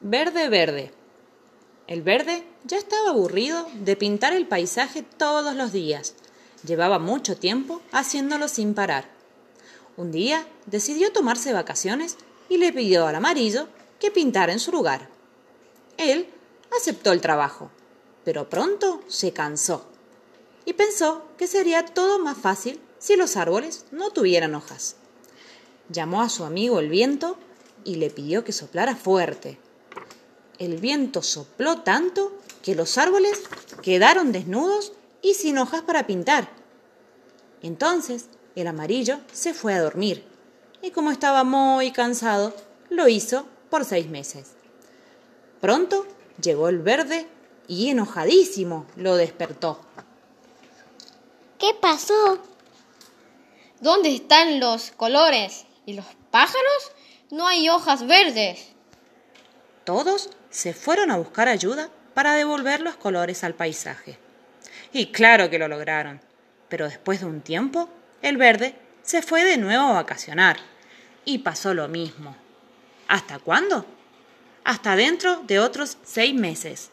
Verde, verde. El verde ya estaba aburrido de pintar el paisaje todos los días. Llevaba mucho tiempo haciéndolo sin parar. Un día decidió tomarse vacaciones y le pidió al amarillo que pintara en su lugar. Él aceptó el trabajo, pero pronto se cansó y pensó que sería todo más fácil si los árboles no tuvieran hojas. Llamó a su amigo el viento y le pidió que soplara fuerte el viento sopló tanto que los árboles quedaron desnudos y sin hojas para pintar. Entonces el amarillo se fue a dormir y como estaba muy cansado, lo hizo por seis meses. Pronto llegó el verde y enojadísimo lo despertó. ¿Qué pasó? ¿Dónde están los colores? ¿Y los pájaros? No hay hojas verdes. Todos se fueron a buscar ayuda para devolver los colores al paisaje. Y claro que lo lograron, pero después de un tiempo, el verde se fue de nuevo a vacacionar y pasó lo mismo. ¿Hasta cuándo? Hasta dentro de otros seis meses.